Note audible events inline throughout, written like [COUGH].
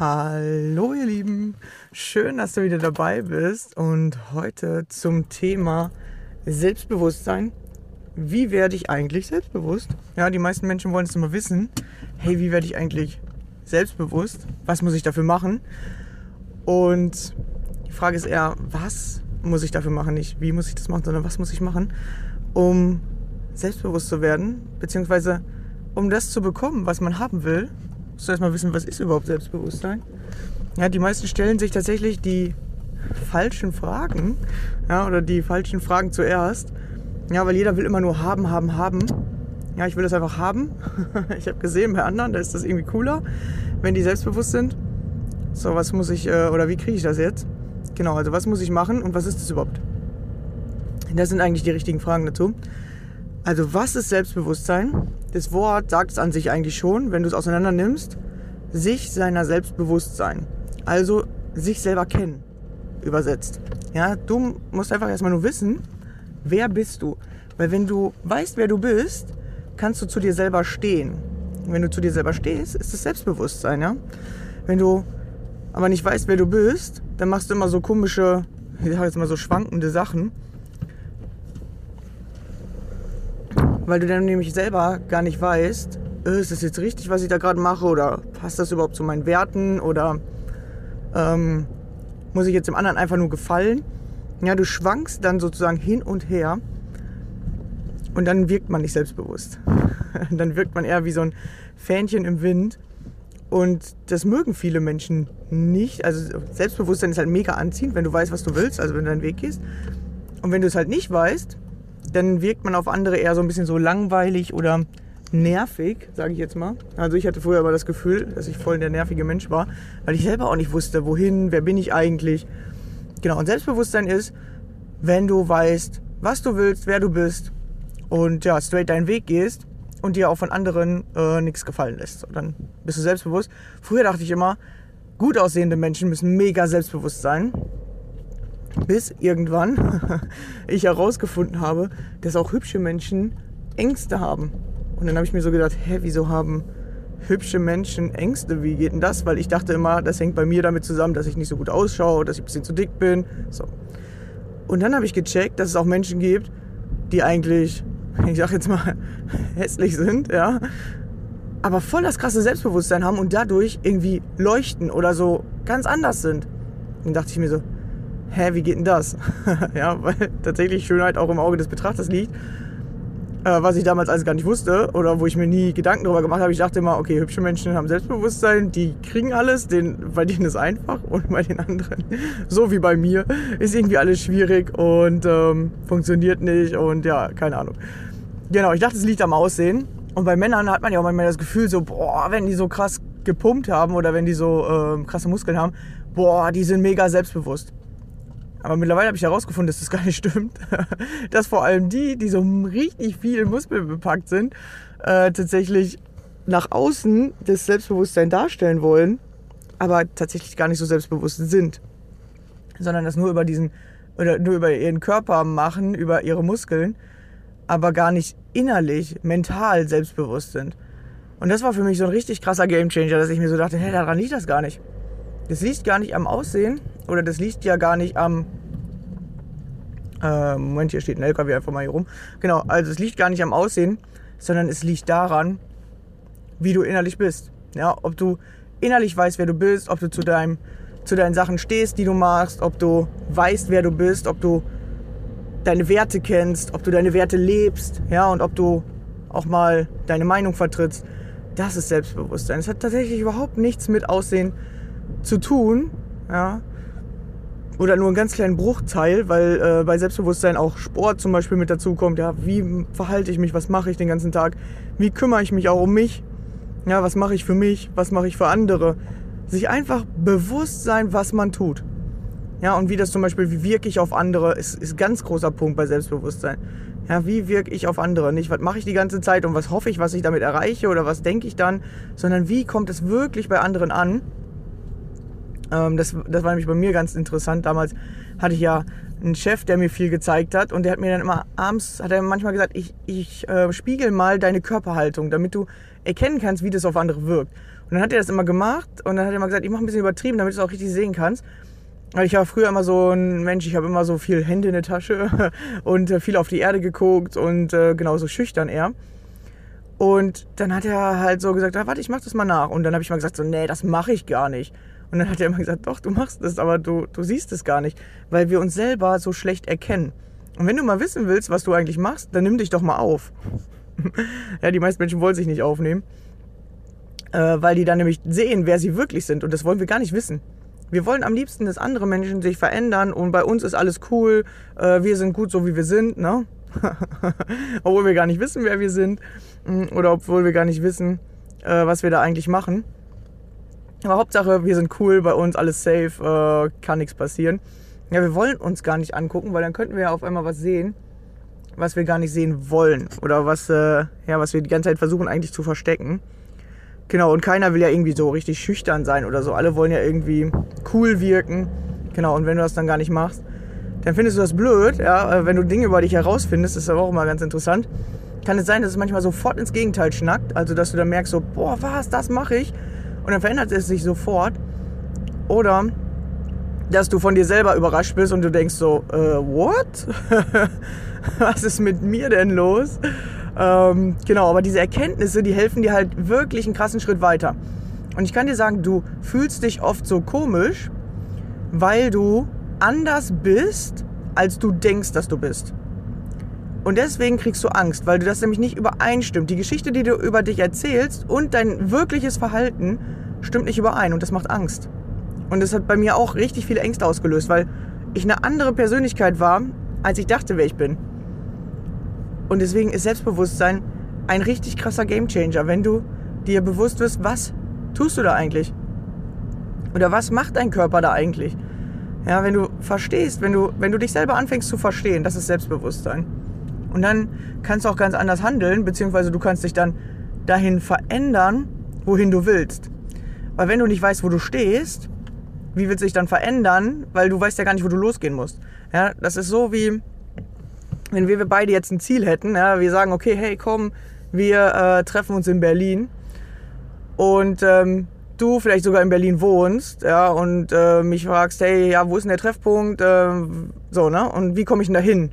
Hallo ihr Lieben, schön, dass du wieder dabei bist und heute zum Thema Selbstbewusstsein wie werde ich eigentlich selbstbewusst? Ja, die meisten Menschen wollen es immer wissen. Hey, wie werde ich eigentlich selbstbewusst? Was muss ich dafür machen? Und die Frage ist eher, was muss ich dafür machen? Nicht wie muss ich das machen, sondern was muss ich machen, um selbstbewusst zu werden? Beziehungsweise um das zu bekommen, was man haben will, musst du erstmal wissen, was ist überhaupt Selbstbewusstsein? Ja, die meisten stellen sich tatsächlich die falschen Fragen, ja, oder die falschen Fragen zuerst ja, weil jeder will immer nur haben, haben, haben. Ja, ich will das einfach haben. [LAUGHS] ich habe gesehen bei anderen, da ist das irgendwie cooler, wenn die selbstbewusst sind. So, was muss ich, äh, oder wie kriege ich das jetzt? Genau, also was muss ich machen und was ist das überhaupt? Das sind eigentlich die richtigen Fragen dazu. Also, was ist Selbstbewusstsein? Das Wort sagt es an sich eigentlich schon, wenn du es auseinander nimmst. Sich seiner Selbstbewusstsein. Also, sich selber kennen. Übersetzt. Ja, du musst einfach erstmal nur wissen, wer bist du? Weil wenn du weißt, wer du bist, kannst du zu dir selber stehen. Und wenn du zu dir selber stehst, ist es Selbstbewusstsein, ja? Wenn du aber nicht weißt, wer du bist, dann machst du immer so komische, ich sag jetzt mal so schwankende Sachen. Weil du dann nämlich selber gar nicht weißt, äh, ist das jetzt richtig, was ich da gerade mache oder passt das überhaupt zu meinen Werten oder ähm, muss ich jetzt dem anderen einfach nur gefallen? Ja, du schwankst dann sozusagen hin und her und dann wirkt man nicht selbstbewusst. [LAUGHS] dann wirkt man eher wie so ein Fähnchen im Wind. Und das mögen viele Menschen nicht. Also Selbstbewusstsein ist halt mega anziehend, wenn du weißt, was du willst, also wenn du deinen Weg gehst. Und wenn du es halt nicht weißt, dann wirkt man auf andere eher so ein bisschen so langweilig oder nervig, sage ich jetzt mal. Also ich hatte früher aber das Gefühl, dass ich voll der nervige Mensch war, weil ich selber auch nicht wusste, wohin, wer bin ich eigentlich. Genau, und Selbstbewusstsein ist, wenn du weißt, was du willst, wer du bist und ja, straight deinen Weg gehst und dir auch von anderen äh, nichts gefallen lässt. So, dann bist du selbstbewusst. Früher dachte ich immer, gut aussehende Menschen müssen mega selbstbewusst sein. Bis irgendwann [LAUGHS] ich herausgefunden habe, dass auch hübsche Menschen Ängste haben. Und dann habe ich mir so gedacht, hä, wieso haben hübsche Menschen Ängste? Wie geht denn das? Weil ich dachte immer, das hängt bei mir damit zusammen, dass ich nicht so gut ausschaue, dass ich ein bisschen zu dick bin. So. Und dann habe ich gecheckt, dass es auch Menschen gibt, die eigentlich, [LAUGHS] ich sag jetzt mal, [LAUGHS] hässlich sind, ja, aber voll das krasse Selbstbewusstsein haben und dadurch irgendwie leuchten oder so ganz anders sind. Dann dachte ich mir so, hä, wie geht denn das? [LAUGHS] ja, weil tatsächlich Schönheit auch im Auge des Betrachters liegt äh, was ich damals alles gar nicht wusste oder wo ich mir nie Gedanken darüber gemacht habe. Ich dachte immer, okay, hübsche Menschen haben Selbstbewusstsein, die kriegen alles, den, bei denen ist einfach und bei den anderen, [LAUGHS] so wie bei mir, ist irgendwie alles schwierig und ähm, funktioniert nicht und ja, keine Ahnung. Genau, ich dachte, es liegt am Aussehen. Und bei Männern hat man ja auch manchmal das Gefühl, so, boah, wenn die so krass gepumpt haben oder wenn die so äh, krasse Muskeln haben, boah, die sind mega selbstbewusst. Aber mittlerweile habe ich herausgefunden, dass das gar nicht stimmt. [LAUGHS] dass vor allem die, die so richtig viel Muskeln bepackt sind, äh, tatsächlich nach außen das Selbstbewusstsein darstellen wollen, aber tatsächlich gar nicht so selbstbewusst sind. Sondern das nur über diesen, oder nur über ihren Körper machen, über ihre Muskeln, aber gar nicht innerlich, mental selbstbewusst sind. Und das war für mich so ein richtig krasser Gamechanger, dass ich mir so dachte, hey, daran liegt das gar nicht. Das liegt gar nicht am Aussehen oder das liegt ja gar nicht am. Äh, Moment, hier steht ein LKW einfach mal hier rum. Genau, also es liegt gar nicht am Aussehen, sondern es liegt daran, wie du innerlich bist. Ja, ob du innerlich weißt, wer du bist, ob du zu, deinem, zu deinen Sachen stehst, die du machst, ob du weißt, wer du bist, ob du deine Werte kennst, ob du deine Werte lebst, ja, und ob du auch mal deine Meinung vertrittst. Das ist Selbstbewusstsein. Es hat tatsächlich überhaupt nichts mit Aussehen zu tun, ja, oder nur einen ganz kleinen Bruchteil, weil äh, bei Selbstbewusstsein auch Sport zum Beispiel mit dazu kommt. Ja, wie verhalte ich mich, was mache ich den ganzen Tag, wie kümmere ich mich auch um mich, ja, was mache ich für mich, was mache ich für andere. Sich einfach bewusst sein, was man tut. Ja, und wie das zum Beispiel, wie wirke ich auf andere, ist, ist ganz großer Punkt bei Selbstbewusstsein. Ja, wie wirke ich auf andere? Nicht, was mache ich die ganze Zeit und was hoffe ich, was ich damit erreiche oder was denke ich dann, sondern wie kommt es wirklich bei anderen an? Ähm, das, das war nämlich bei mir ganz interessant. Damals hatte ich ja einen Chef, der mir viel gezeigt hat und der hat mir dann immer abends, hat er manchmal gesagt, ich, ich äh, spiegel mal deine Körperhaltung, damit du erkennen kannst, wie das auf andere wirkt. Und dann hat er das immer gemacht und dann hat er immer gesagt, ich mache ein bisschen übertrieben, damit du es auch richtig sehen kannst. Weil ich war früher immer so ein Mensch, ich habe immer so viel Hände in der Tasche [LAUGHS] und äh, viel auf die Erde geguckt und äh, genauso schüchtern eher. Und dann hat er halt so gesagt, ah, warte, ich mach das mal nach. Und dann habe ich mal gesagt, so, nee, das mache ich gar nicht. Und dann hat er immer gesagt, doch, du machst es, aber du, du siehst es gar nicht, weil wir uns selber so schlecht erkennen. Und wenn du mal wissen willst, was du eigentlich machst, dann nimm dich doch mal auf. [LAUGHS] ja, die meisten Menschen wollen sich nicht aufnehmen, äh, weil die dann nämlich sehen, wer sie wirklich sind. Und das wollen wir gar nicht wissen. Wir wollen am liebsten, dass andere Menschen sich verändern und bei uns ist alles cool, äh, wir sind gut so, wie wir sind, ne? [LAUGHS] obwohl wir gar nicht wissen, wer wir sind mm, oder obwohl wir gar nicht wissen, äh, was wir da eigentlich machen. Aber Hauptsache, wir sind cool, bei uns alles safe, äh, kann nichts passieren. Ja, wir wollen uns gar nicht angucken, weil dann könnten wir ja auf einmal was sehen, was wir gar nicht sehen wollen. Oder was, äh, ja, was wir die ganze Zeit versuchen eigentlich zu verstecken. Genau, und keiner will ja irgendwie so richtig schüchtern sein oder so. Alle wollen ja irgendwie cool wirken. Genau, und wenn du das dann gar nicht machst, dann findest du das blöd. Ja, äh, wenn du Dinge über dich herausfindest, ist aber auch immer ganz interessant. Kann es sein, dass es manchmal sofort ins Gegenteil schnackt. Also, dass du dann merkst, so, boah, was, das mache ich und dann verändert es sich sofort. Oder dass du von dir selber überrascht bist und du denkst so, äh, what? [LAUGHS] Was ist mit mir denn los? Ähm, genau, aber diese Erkenntnisse, die helfen dir halt wirklich einen krassen Schritt weiter. Und ich kann dir sagen, du fühlst dich oft so komisch, weil du anders bist, als du denkst, dass du bist. Und deswegen kriegst du Angst, weil du das nämlich nicht übereinstimmt. Die Geschichte, die du über dich erzählst und dein wirkliches Verhalten stimmt nicht überein und das macht Angst. Und das hat bei mir auch richtig viele Ängste ausgelöst, weil ich eine andere Persönlichkeit war, als ich dachte, wer ich bin. Und deswegen ist Selbstbewusstsein ein richtig krasser Gamechanger, wenn du dir bewusst wirst, was tust du da eigentlich? Oder was macht dein Körper da eigentlich? Ja, wenn du verstehst, wenn du, wenn du dich selber anfängst zu verstehen, das ist Selbstbewusstsein. Und dann kannst du auch ganz anders handeln, beziehungsweise du kannst dich dann dahin verändern, wohin du willst. Weil wenn du nicht weißt, wo du stehst, wie wird sich dann verändern? Weil du weißt ja gar nicht, wo du losgehen musst. Ja, das ist so wie, wenn wir beide jetzt ein Ziel hätten. Ja, wir sagen, okay, hey, komm, wir äh, treffen uns in Berlin. Und ähm, du vielleicht sogar in Berlin wohnst, ja, und äh, mich fragst, hey, ja, wo ist denn der Treffpunkt? Äh, so, ne? Und wie komme ich denn da hin?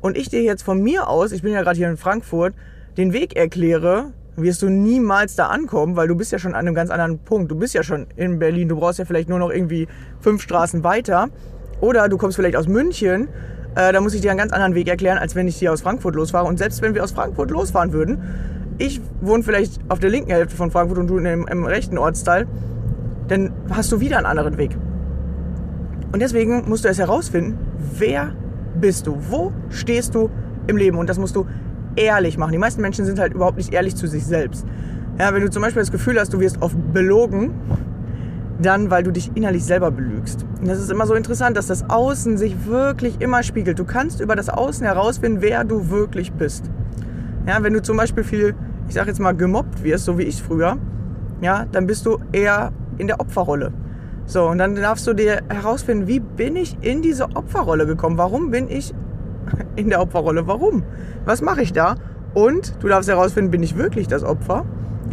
Und ich dir jetzt von mir aus, ich bin ja gerade hier in Frankfurt, den Weg erkläre, wirst du niemals da ankommen, weil du bist ja schon an einem ganz anderen Punkt. Du bist ja schon in Berlin, du brauchst ja vielleicht nur noch irgendwie fünf Straßen weiter. Oder du kommst vielleicht aus München, äh, da muss ich dir einen ganz anderen Weg erklären, als wenn ich hier aus Frankfurt losfahre. Und selbst wenn wir aus Frankfurt losfahren würden, ich wohne vielleicht auf der linken Hälfte von Frankfurt und du im, im rechten Ortsteil, dann hast du wieder einen anderen Weg. Und deswegen musst du es herausfinden, wer bist du? Wo stehst du im Leben? Und das musst du ehrlich machen. Die meisten Menschen sind halt überhaupt nicht ehrlich zu sich selbst. Ja, wenn du zum Beispiel das Gefühl hast, du wirst oft belogen, dann weil du dich innerlich selber belügst. Und das ist immer so interessant, dass das Außen sich wirklich immer spiegelt. Du kannst über das Außen herausfinden, wer du wirklich bist. Ja, wenn du zum Beispiel viel ich sag jetzt mal, gemobbt wirst, so wie ich früher, ja, dann bist du eher in der Opferrolle. So, und dann darfst du dir herausfinden, wie bin ich in diese Opferrolle gekommen? Warum bin ich [LAUGHS] in der Opferrolle? Warum? Was mache ich da? Und du darfst herausfinden, bin ich wirklich das Opfer?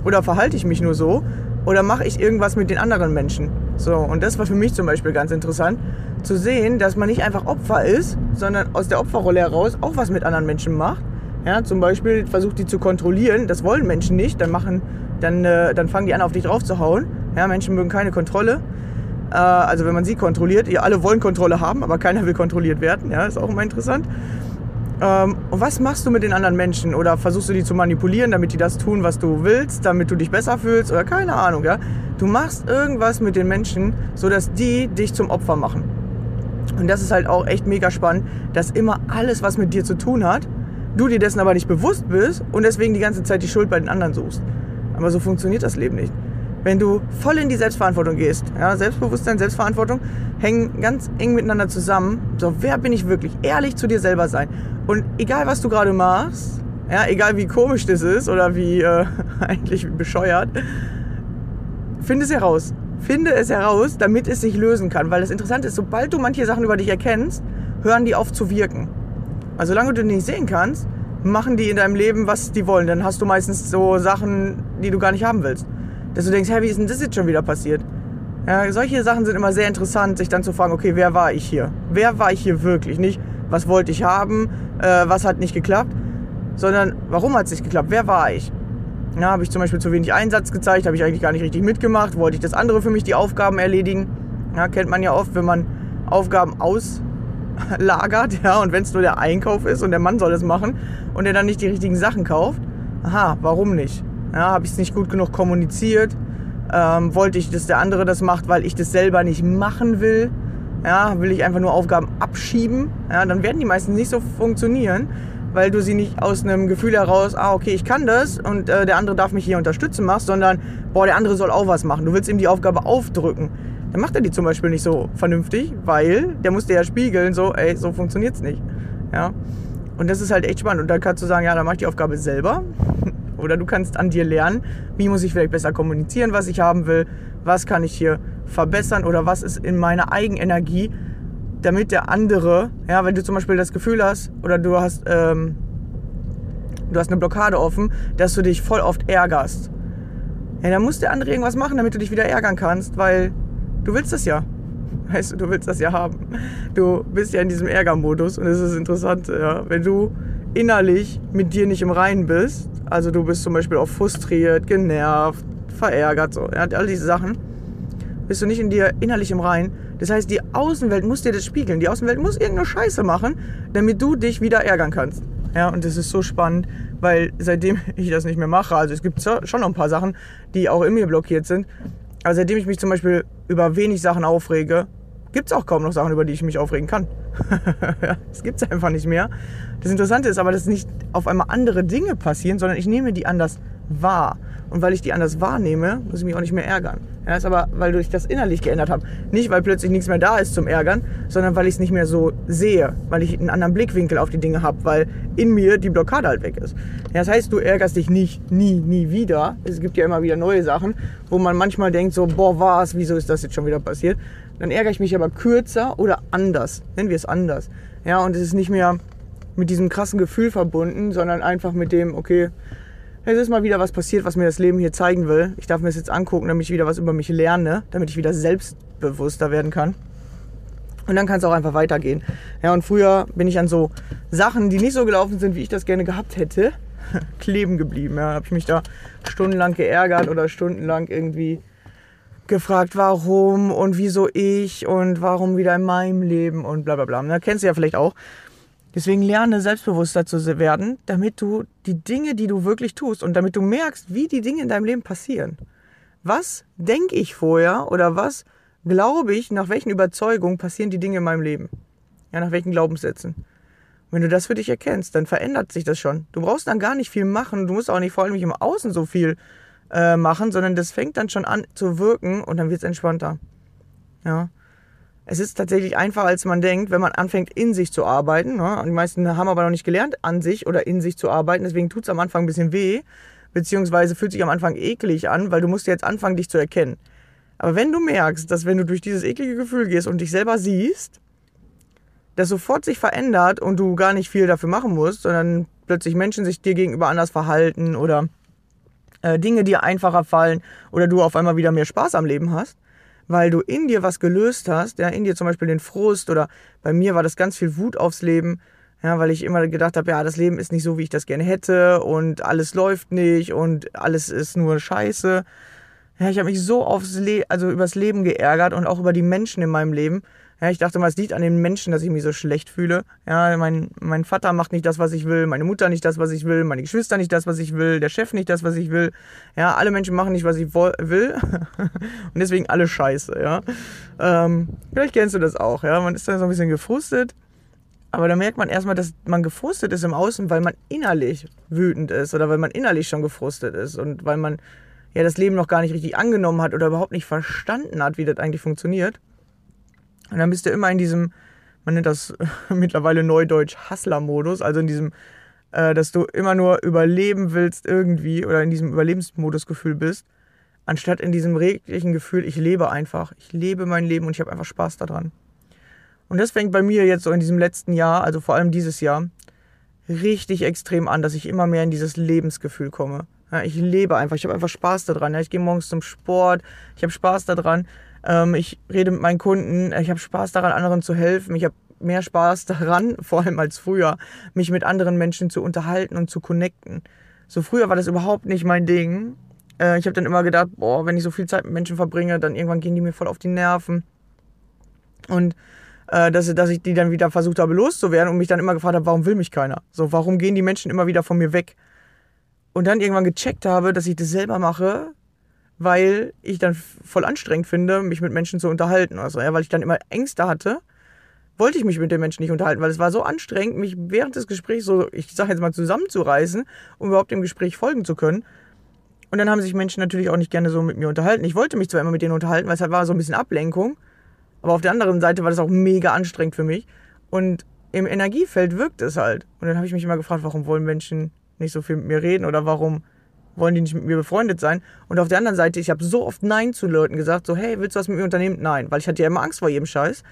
Oder verhalte ich mich nur so? Oder mache ich irgendwas mit den anderen Menschen? So, und das war für mich zum Beispiel ganz interessant, zu sehen, dass man nicht einfach Opfer ist, sondern aus der Opferrolle heraus auch was mit anderen Menschen macht ja, zum Beispiel versucht die zu kontrollieren. Das wollen Menschen nicht. Dann, machen, dann, äh, dann fangen die an, auf dich drauf zu hauen. Ja, Menschen mögen keine Kontrolle. Äh, also wenn man sie kontrolliert. Ihr alle wollen Kontrolle haben, aber keiner will kontrolliert werden. Ja, ist auch immer interessant. Ähm, und was machst du mit den anderen Menschen? Oder versuchst du die zu manipulieren, damit die das tun, was du willst, damit du dich besser fühlst? Oder keine Ahnung. Ja? Du machst irgendwas mit den Menschen, sodass die dich zum Opfer machen. Und das ist halt auch echt mega spannend, dass immer alles, was mit dir zu tun hat, du dir dessen aber nicht bewusst bist und deswegen die ganze Zeit die Schuld bei den anderen suchst. Aber so funktioniert das Leben nicht. Wenn du voll in die Selbstverantwortung gehst, ja, Selbstbewusstsein, Selbstverantwortung hängen ganz eng miteinander zusammen. So, wer bin ich wirklich? Ehrlich zu dir selber sein. Und egal, was du gerade machst, ja, egal wie komisch das ist oder wie äh, [LAUGHS] eigentlich bescheuert, finde es heraus. Finde es heraus, damit es sich lösen kann. Weil das Interessante ist, sobald du manche Sachen über dich erkennst, hören die auf zu wirken. Also solange du nicht sehen kannst, machen die in deinem Leben, was die wollen. Dann hast du meistens so Sachen, die du gar nicht haben willst. Dass du denkst, hey, wie ist denn das jetzt schon wieder passiert? Ja, solche Sachen sind immer sehr interessant, sich dann zu fragen, okay, wer war ich hier? Wer war ich hier wirklich? Nicht, was wollte ich haben, äh, was hat nicht geklappt, sondern warum hat es nicht geklappt? Wer war ich? Ja, habe ich zum Beispiel zu wenig Einsatz gezeigt, habe ich eigentlich gar nicht richtig mitgemacht, wollte ich das andere für mich die Aufgaben erledigen? Ja, kennt man ja oft, wenn man Aufgaben aus lagert, [LAUGHS] ja, und wenn es nur der Einkauf ist und der Mann soll es machen und er dann nicht die richtigen Sachen kauft, aha, warum nicht? Ja, habe ich es nicht gut genug kommuniziert? Ähm, wollte ich, dass der andere das macht, weil ich das selber nicht machen will? Ja, will ich einfach nur Aufgaben abschieben? Ja, dann werden die meistens nicht so funktionieren, weil du sie nicht aus einem Gefühl heraus, ah, okay, ich kann das und äh, der andere darf mich hier unterstützen machst, sondern, boah, der andere soll auch was machen. Du willst ihm die Aufgabe aufdrücken dann macht er die zum Beispiel nicht so vernünftig, weil der muss dir ja spiegeln, so, ey, so funktioniert's nicht. Ja. Und das ist halt echt spannend. Und dann kannst du sagen, ja, dann mach ich die Aufgabe selber. [LAUGHS] Oder du kannst an dir lernen, wie muss ich vielleicht besser kommunizieren, was ich haben will, was kann ich hier verbessern oder was ist in meiner Eigenenergie, damit der andere, ja, wenn du zum Beispiel das Gefühl hast oder du hast, ähm, du hast eine Blockade offen, dass du dich voll oft ärgerst. Ja, dann muss der andere irgendwas machen, damit du dich wieder ärgern kannst, weil Du willst das ja. Weißt du, du willst das ja haben. Du bist ja in diesem Ärgermodus und es ist interessant, ja, wenn du innerlich mit dir nicht im Reinen bist, also du bist zum Beispiel auch frustriert, genervt, verärgert, so, ja, all diese Sachen, bist du nicht in dir innerlich im Reinen. Das heißt, die Außenwelt muss dir das spiegeln. Die Außenwelt muss irgendeine Scheiße machen, damit du dich wieder ärgern kannst. Ja, und das ist so spannend, weil seitdem [LAUGHS] ich das nicht mehr mache, also es gibt schon noch ein paar Sachen, die auch in mir blockiert sind, aber seitdem ich mich zum Beispiel über wenig Sachen aufrege, gibt es auch kaum noch Sachen, über die ich mich aufregen kann. [LAUGHS] das gibt es einfach nicht mehr. Das Interessante ist aber, dass nicht auf einmal andere Dinge passieren, sondern ich nehme die anders wahr. Und weil ich die anders wahrnehme, muss ich mich auch nicht mehr ärgern. Ja, das ist aber, weil ich das innerlich geändert habe. Nicht, weil plötzlich nichts mehr da ist zum Ärgern, sondern weil ich es nicht mehr so sehe, weil ich einen anderen Blickwinkel auf die Dinge habe, weil in mir die Blockade halt weg ist. Ja, das heißt, du ärgerst dich nicht, nie, nie wieder. Es gibt ja immer wieder neue Sachen, wo man manchmal denkt so, boah, was, wieso ist das jetzt schon wieder passiert? Dann ärgere ich mich aber kürzer oder anders. Nennen wir es anders. Ja, und es ist nicht mehr mit diesem krassen Gefühl verbunden, sondern einfach mit dem, okay, es ist mal wieder was passiert, was mir das Leben hier zeigen will. Ich darf mir das jetzt angucken, damit ich wieder was über mich lerne, damit ich wieder selbstbewusster werden kann. Und dann kann es auch einfach weitergehen. Ja, und früher bin ich an so Sachen, die nicht so gelaufen sind, wie ich das gerne gehabt hätte, [LAUGHS] kleben geblieben. Ja, habe ich mich da stundenlang geärgert oder stundenlang irgendwie gefragt, warum und wieso ich und warum wieder in meinem Leben und bla bla bla. Da kennst du ja vielleicht auch. Deswegen lerne selbstbewusster zu werden, damit du die Dinge, die du wirklich tust und damit du merkst, wie die Dinge in deinem Leben passieren. Was denke ich vorher oder was glaube ich, nach welchen Überzeugungen passieren die Dinge in meinem Leben? Ja, nach welchen Glaubenssätzen? Wenn du das für dich erkennst, dann verändert sich das schon. Du brauchst dann gar nicht viel machen. Du musst auch nicht vor allem im Außen so viel äh, machen, sondern das fängt dann schon an zu wirken und dann wird es entspannter. Ja. Es ist tatsächlich einfacher, als man denkt, wenn man anfängt, in sich zu arbeiten. Ne? Die meisten haben aber noch nicht gelernt, an sich oder in sich zu arbeiten. Deswegen tut es am Anfang ein bisschen weh, beziehungsweise fühlt sich am Anfang eklig an, weil du musst jetzt anfangen, dich zu erkennen. Aber wenn du merkst, dass wenn du durch dieses eklige Gefühl gehst und dich selber siehst, das sofort sich verändert und du gar nicht viel dafür machen musst, sondern plötzlich Menschen sich dir gegenüber anders verhalten oder äh, Dinge dir einfacher fallen oder du auf einmal wieder mehr Spaß am Leben hast, weil du in dir was gelöst hast, ja, in dir zum Beispiel den Frust oder bei mir war das ganz viel Wut aufs Leben, ja, weil ich immer gedacht habe, ja, das Leben ist nicht so, wie ich das gerne hätte und alles läuft nicht und alles ist nur Scheiße. Ja, ich habe mich so aufs Le also übers Leben geärgert und auch über die Menschen in meinem Leben. Ja, ich dachte mal, es liegt an den Menschen, dass ich mich so schlecht fühle. Ja, mein, mein Vater macht nicht das, was ich will, meine Mutter nicht das, was ich will, meine Geschwister nicht das, was ich will, der Chef nicht das, was ich will. Ja, alle Menschen machen nicht, was ich will. [LAUGHS] und deswegen alle scheiße, ja. Ähm, vielleicht kennst du das auch, ja. Man ist dann so ein bisschen gefrustet. Aber da merkt man erstmal, dass man gefrustet ist im Außen, weil man innerlich wütend ist oder weil man innerlich schon gefrustet ist und weil man ja das Leben noch gar nicht richtig angenommen hat oder überhaupt nicht verstanden hat, wie das eigentlich funktioniert. Und dann bist du immer in diesem, man nennt das [LAUGHS] mittlerweile Neudeutsch Hustler-Modus, also in diesem, äh, dass du immer nur überleben willst irgendwie oder in diesem Überlebensmodusgefühl bist, anstatt in diesem reglichen Gefühl, ich lebe einfach, ich lebe mein Leben und ich habe einfach Spaß daran. Und das fängt bei mir jetzt so in diesem letzten Jahr, also vor allem dieses Jahr, richtig extrem an, dass ich immer mehr in dieses Lebensgefühl komme. Ja, ich lebe einfach, ich habe einfach Spaß daran. Ja, ich gehe morgens zum Sport, ich habe Spaß daran, ähm, ich rede mit meinen Kunden, ich habe Spaß daran, anderen zu helfen. Ich habe mehr Spaß [LAUGHS] daran, vor allem als früher, mich mit anderen Menschen zu unterhalten und zu connecten. So früher war das überhaupt nicht mein Ding. Äh, ich habe dann immer gedacht, boah, wenn ich so viel Zeit mit Menschen verbringe, dann irgendwann gehen die mir voll auf die Nerven. Und äh, dass, dass ich die dann wieder versucht habe loszuwerden und mich dann immer gefragt habe, warum will mich keiner? So, warum gehen die Menschen immer wieder von mir weg? Und dann irgendwann gecheckt habe, dass ich das selber mache, weil ich dann voll anstrengend finde, mich mit Menschen zu unterhalten. Also, ja, weil ich dann immer Ängste hatte, wollte ich mich mit den Menschen nicht unterhalten, weil es war so anstrengend, mich während des Gesprächs so, ich sage jetzt mal, zusammenzureißen, um überhaupt dem Gespräch folgen zu können. Und dann haben sich Menschen natürlich auch nicht gerne so mit mir unterhalten. Ich wollte mich zwar immer mit denen unterhalten, weil es halt war so ein bisschen Ablenkung, aber auf der anderen Seite war das auch mega anstrengend für mich. Und im Energiefeld wirkt es halt. Und dann habe ich mich immer gefragt, warum wollen Menschen nicht so viel mit mir reden oder warum wollen die nicht mit mir befreundet sein. Und auf der anderen Seite, ich habe so oft Nein zu Leuten gesagt, so, hey, willst du was mit mir unternehmen? Nein, weil ich hatte ja immer Angst vor jedem Scheiß.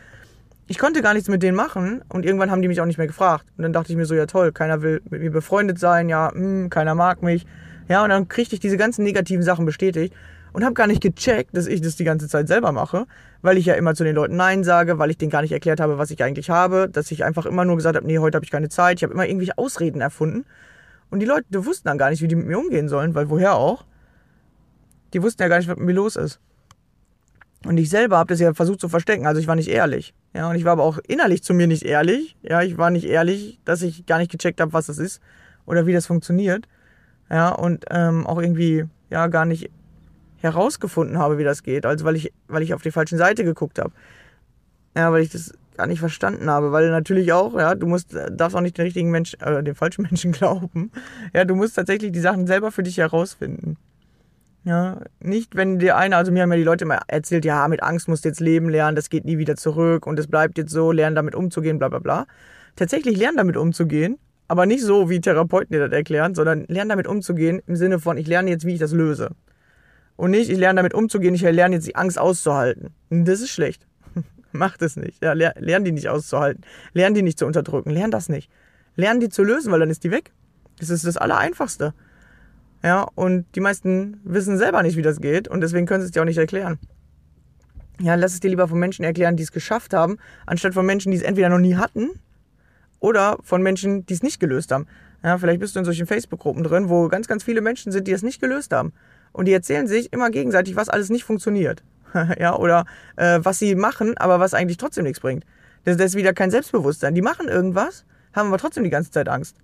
Ich konnte gar nichts mit denen machen und irgendwann haben die mich auch nicht mehr gefragt. Und dann dachte ich mir so, ja toll, keiner will mit mir befreundet sein, ja, mh, hm, keiner mag mich. Ja, und dann kriegte ich diese ganzen negativen Sachen bestätigt und habe gar nicht gecheckt, dass ich das die ganze Zeit selber mache, weil ich ja immer zu den Leuten Nein sage, weil ich denen gar nicht erklärt habe, was ich eigentlich habe, dass ich einfach immer nur gesagt habe, nee, heute habe ich keine Zeit. Ich habe immer irgendwelche Ausreden erfunden und die Leute die wussten dann gar nicht, wie die mit mir umgehen sollen, weil woher auch? Die wussten ja gar nicht, was mit mir los ist. Und ich selber habe das ja versucht zu verstecken, also ich war nicht ehrlich. Ja, und ich war aber auch innerlich zu mir nicht ehrlich. Ja, ich war nicht ehrlich, dass ich gar nicht gecheckt habe, was das ist oder wie das funktioniert. Ja, und ähm, auch irgendwie ja gar nicht herausgefunden habe, wie das geht. Also weil ich, weil ich auf die falsche Seite geguckt habe. Ja, weil ich das gar nicht verstanden habe, weil natürlich auch, ja, du musst, darfst auch nicht den richtigen Menschen, äh, den falschen [LAUGHS] Menschen glauben. Ja, du musst tatsächlich die Sachen selber für dich herausfinden. Ja, nicht, wenn dir einer, also mir haben ja die Leute immer erzählt, ja, mit Angst musst du jetzt leben lernen, das geht nie wieder zurück und es bleibt jetzt so, lernen damit umzugehen, bla bla bla. Tatsächlich lernen damit umzugehen, aber nicht so, wie Therapeuten dir das erklären, sondern lernen damit umzugehen im Sinne von, ich lerne jetzt, wie ich das löse. Und nicht, ich lerne damit umzugehen, ich lerne jetzt die Angst auszuhalten. Das ist schlecht. [LAUGHS] Mach das nicht. Ja, lern die nicht auszuhalten. Lern die nicht zu unterdrücken. Lern das nicht. Lern die zu lösen, weil dann ist die weg. Das ist das Allereinfachste. Ja, und die meisten wissen selber nicht, wie das geht und deswegen können sie es dir auch nicht erklären. Ja, lass es dir lieber von Menschen erklären, die es geschafft haben, anstatt von Menschen, die es entweder noch nie hatten oder von Menschen, die es nicht gelöst haben. Ja, vielleicht bist du in solchen Facebook-Gruppen drin, wo ganz, ganz viele Menschen sind, die es nicht gelöst haben. Und die erzählen sich immer gegenseitig, was alles nicht funktioniert. [LAUGHS] ja, oder äh, was sie machen, aber was eigentlich trotzdem nichts bringt. Das, das ist wieder kein Selbstbewusstsein. Die machen irgendwas, haben aber trotzdem die ganze Zeit Angst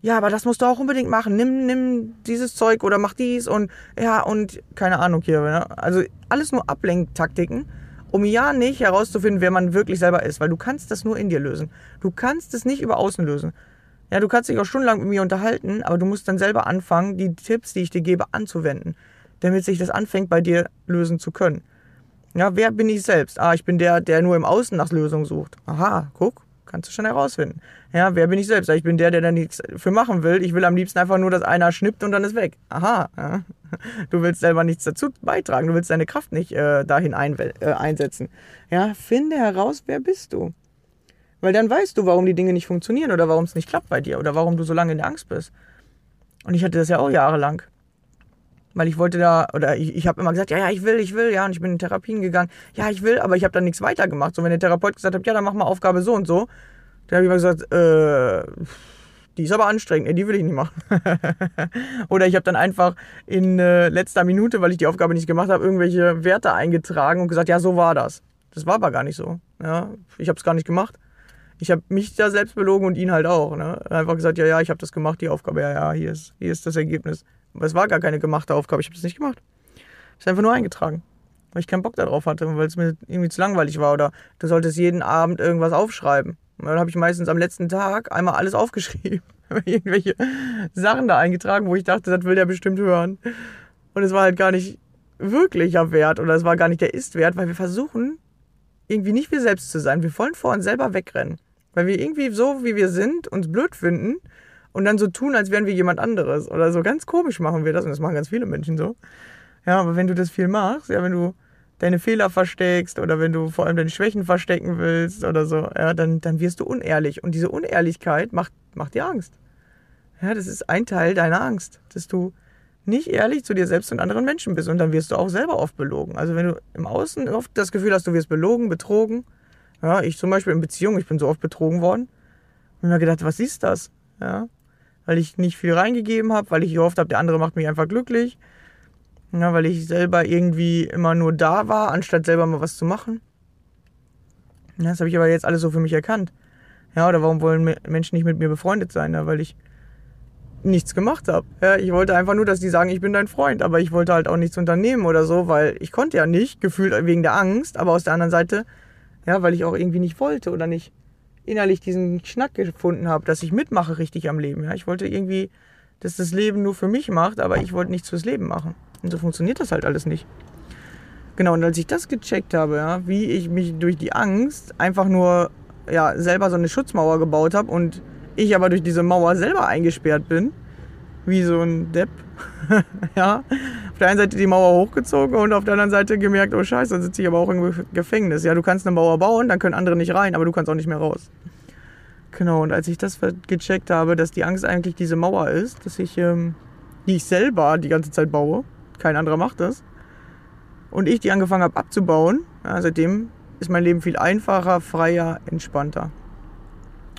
ja, aber das musst du auch unbedingt machen. Nimm, nimm dieses Zeug oder mach dies und ja, und keine Ahnung hier. Ne? Also alles nur Ablenktaktiken, um ja nicht herauszufinden, wer man wirklich selber ist, weil du kannst das nur in dir lösen. Du kannst es nicht über außen lösen. Ja, du kannst dich auch stundenlang mit mir unterhalten, aber du musst dann selber anfangen, die Tipps, die ich dir gebe, anzuwenden, damit sich das anfängt, bei dir lösen zu können. Ja, wer bin ich selbst? Ah, ich bin der, der nur im Außen nach Lösungen sucht. Aha, guck, Kannst du schon herausfinden. Ja, wer bin ich selbst? Ich bin der, der da nichts für machen will. Ich will am liebsten einfach nur, dass einer schnippt und dann ist weg. Aha. Ja. Du willst selber nichts dazu beitragen. Du willst deine Kraft nicht äh, dahin ein, äh, einsetzen. Ja, finde heraus, wer bist du. Weil dann weißt du, warum die Dinge nicht funktionieren oder warum es nicht klappt bei dir oder warum du so lange in der Angst bist. Und ich hatte das ja auch jahrelang. Weil ich wollte da, oder ich, ich habe immer gesagt, ja, ja, ich will, ich will, ja, und ich bin in Therapien gegangen. Ja, ich will, aber ich habe dann nichts weitergemacht. So, wenn der Therapeut gesagt hat, ja, dann mach mal Aufgabe so und so, dann habe ich immer gesagt, äh, die ist aber anstrengend, nee, die will ich nicht machen. [LAUGHS] Oder ich habe dann einfach in äh, letzter Minute, weil ich die Aufgabe nicht gemacht habe, irgendwelche Werte eingetragen und gesagt, ja, so war das. Das war aber gar nicht so. Ja, ich habe es gar nicht gemacht. Ich habe mich da selbst belogen und ihn halt auch. Ne? Einfach gesagt, ja, ja, ich habe das gemacht, die Aufgabe, ja, ja, hier ist, hier ist das Ergebnis. Es war gar keine gemachte Aufgabe, ich habe das nicht gemacht. Ich habe einfach nur eingetragen weil ich keinen Bock darauf hatte, weil es mir irgendwie zu langweilig war. Oder du solltest jeden Abend irgendwas aufschreiben. Und dann habe ich meistens am letzten Tag einmal alles [LAUGHS] aufgeschrieben. [LAUGHS] Irgendwelche Sachen da eingetragen, wo ich dachte, das will der bestimmt hören. Und es war halt gar nicht wirklicher Wert oder es war gar nicht der Ist-Wert, weil wir versuchen, irgendwie nicht wir selbst zu sein. Wir wollen vor uns selber wegrennen. Weil wir irgendwie so, wie wir sind, uns blöd finden und dann so tun, als wären wir jemand anderes. Oder so ganz komisch machen wir das und das machen ganz viele Menschen so. Ja, aber wenn du das viel machst, ja, wenn du deine Fehler versteckst oder wenn du vor allem deine Schwächen verstecken willst oder so, ja, dann, dann wirst du unehrlich. Und diese Unehrlichkeit macht, macht dir Angst. Ja, das ist ein Teil deiner Angst, dass du nicht ehrlich zu dir selbst und anderen Menschen bist. Und dann wirst du auch selber oft belogen. Also wenn du im Außen oft das Gefühl hast, du wirst belogen, betrogen. Ja, ich zum Beispiel in Beziehungen, ich bin so oft betrogen worden. Und mir gedacht, was ist das? Ja, weil ich nicht viel reingegeben habe, weil ich gehofft habe, der andere macht mich einfach glücklich. Ja, weil ich selber irgendwie immer nur da war, anstatt selber mal was zu machen. Ja, das habe ich aber jetzt alles so für mich erkannt. Ja, oder warum wollen Menschen nicht mit mir befreundet sein? Ja, weil ich nichts gemacht habe. Ja, ich wollte einfach nur, dass die sagen, ich bin dein Freund, aber ich wollte halt auch nichts unternehmen oder so, weil ich konnte ja nicht, gefühlt wegen der Angst, aber aus der anderen Seite, ja, weil ich auch irgendwie nicht wollte oder nicht innerlich diesen Schnack gefunden habe, dass ich mitmache richtig am Leben. Ja, ich wollte irgendwie, dass das Leben nur für mich macht, aber ich wollte nichts fürs Leben machen. Und so funktioniert das halt alles nicht. Genau, und als ich das gecheckt habe, ja, wie ich mich durch die Angst einfach nur ja, selber so eine Schutzmauer gebaut habe und ich aber durch diese Mauer selber eingesperrt bin, wie so ein Depp, [LAUGHS] ja, der einen Seite die Mauer hochgezogen und auf der anderen Seite gemerkt, oh scheiße, dann sitze ich aber auch im Gefängnis. Ja, du kannst eine Mauer bauen, dann können andere nicht rein, aber du kannst auch nicht mehr raus. Genau, und als ich das gecheckt habe, dass die Angst eigentlich diese Mauer ist, dass ich, ähm, die ich selber die ganze Zeit baue, kein anderer macht das. Und ich die angefangen habe abzubauen, ja, seitdem ist mein Leben viel einfacher, freier, entspannter.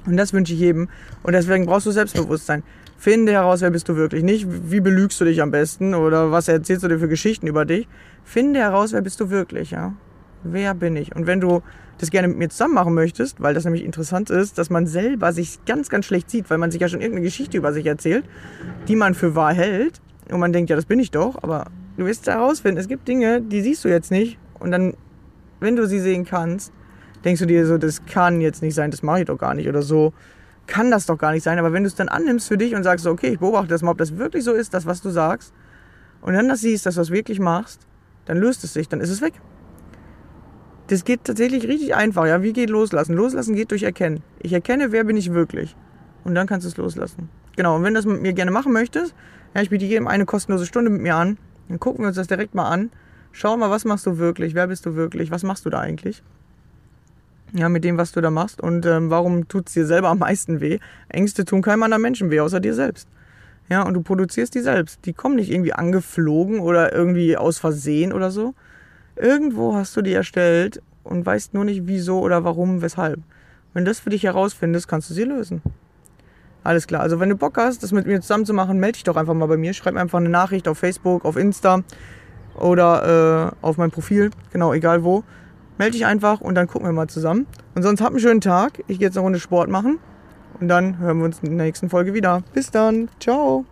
Und das wünsche ich jedem. Und deswegen brauchst du Selbstbewusstsein. Finde heraus, wer bist du wirklich. Nicht, wie belügst du dich am besten oder was erzählst du dir für Geschichten über dich. Finde heraus, wer bist du wirklich, ja. Wer bin ich? Und wenn du das gerne mit mir zusammen machen möchtest, weil das nämlich interessant ist, dass man selber sich ganz, ganz schlecht sieht, weil man sich ja schon irgendeine Geschichte über sich erzählt, die man für wahr hält, und man denkt, ja, das bin ich doch, aber du wirst herausfinden, es gibt Dinge, die siehst du jetzt nicht. Und dann, wenn du sie sehen kannst, denkst du dir so, das kann jetzt nicht sein, das mache ich doch gar nicht oder so. Kann das doch gar nicht sein. Aber wenn du es dann annimmst für dich und sagst, okay, ich beobachte das mal, ob das wirklich so ist, das, was du sagst, und dann das siehst, dass du das wirklich machst, dann löst es sich, dann ist es weg. Das geht tatsächlich richtig einfach. Ja, wie geht loslassen? Loslassen geht durch Erkennen. Ich erkenne, wer bin ich wirklich. Und dann kannst du es loslassen. Genau, und wenn du das mit mir gerne machen möchtest, ja, ich biete jedem eine kostenlose Stunde mit mir an. Dann gucken wir uns das direkt mal an. Schau mal, was machst du wirklich? Wer bist du wirklich? Was machst du da eigentlich? Ja, mit dem, was du da machst. Und ähm, warum tut es dir selber am meisten weh? Ängste tun keinem anderen Menschen weh, außer dir selbst. Ja, und du produzierst die selbst. Die kommen nicht irgendwie angeflogen oder irgendwie aus Versehen oder so. Irgendwo hast du die erstellt und weißt nur nicht wieso oder warum, weshalb. Wenn du das für dich herausfindest, kannst du sie lösen. Alles klar. Also wenn du Bock hast, das mit mir zusammen zu machen, melde dich doch einfach mal bei mir. Schreib mir einfach eine Nachricht auf Facebook, auf Insta oder äh, auf mein Profil. Genau, egal wo. Melde dich einfach und dann gucken wir mal zusammen. Und sonst habt einen schönen Tag. Ich gehe jetzt eine Runde Sport machen. Und dann hören wir uns in der nächsten Folge wieder. Bis dann. Ciao.